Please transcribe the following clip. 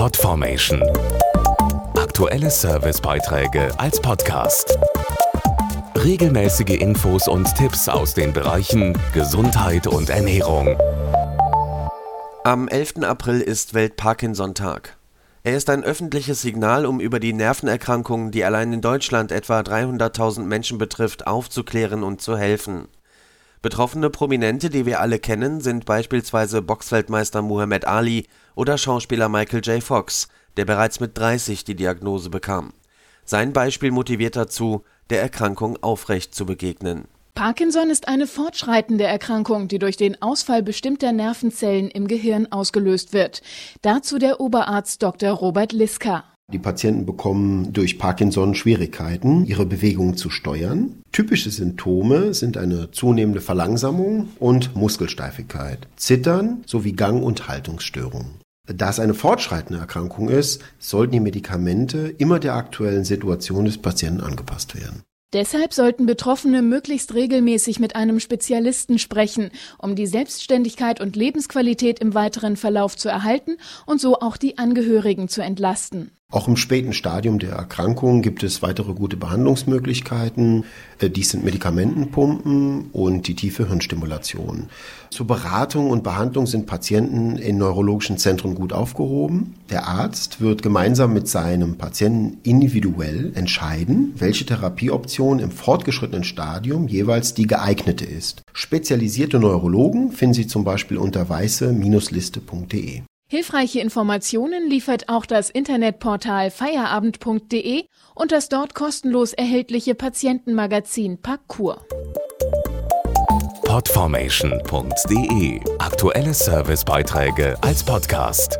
Podformation. Aktuelle Servicebeiträge als Podcast. Regelmäßige Infos und Tipps aus den Bereichen Gesundheit und Ernährung. Am 11. April ist Welt-Parkinson-Tag. Er ist ein öffentliches Signal, um über die Nervenerkrankungen, die allein in Deutschland etwa 300.000 Menschen betrifft, aufzuklären und zu helfen. Betroffene Prominente, die wir alle kennen, sind beispielsweise Boxweltmeister Muhammad Ali oder Schauspieler Michael J. Fox, der bereits mit 30 die Diagnose bekam. Sein Beispiel motiviert dazu, der Erkrankung aufrecht zu begegnen. Parkinson ist eine fortschreitende Erkrankung, die durch den Ausfall bestimmter Nervenzellen im Gehirn ausgelöst wird. Dazu der Oberarzt Dr. Robert Liska. Die Patienten bekommen durch Parkinson Schwierigkeiten, ihre Bewegungen zu steuern. Typische Symptome sind eine zunehmende Verlangsamung und Muskelsteifigkeit, Zittern sowie Gang- und Haltungsstörungen. Da es eine fortschreitende Erkrankung ist, sollten die Medikamente immer der aktuellen Situation des Patienten angepasst werden. Deshalb sollten Betroffene möglichst regelmäßig mit einem Spezialisten sprechen, um die Selbstständigkeit und Lebensqualität im weiteren Verlauf zu erhalten und so auch die Angehörigen zu entlasten. Auch im späten Stadium der Erkrankung gibt es weitere gute Behandlungsmöglichkeiten. Äh, dies sind Medikamentenpumpen und die tiefe Hirnstimulation. Zur Beratung und Behandlung sind Patienten in neurologischen Zentren gut aufgehoben. Der Arzt wird gemeinsam mit seinem Patienten individuell entscheiden, welche Therapieoption im fortgeschrittenen Stadium jeweils die geeignete ist. Spezialisierte Neurologen finden Sie zum Beispiel unter weiße-liste.de. Hilfreiche Informationen liefert auch das Internetportal feierabend.de und das dort kostenlos erhältliche Patientenmagazin Parcours. Podformation.de Aktuelle Servicebeiträge als Podcast.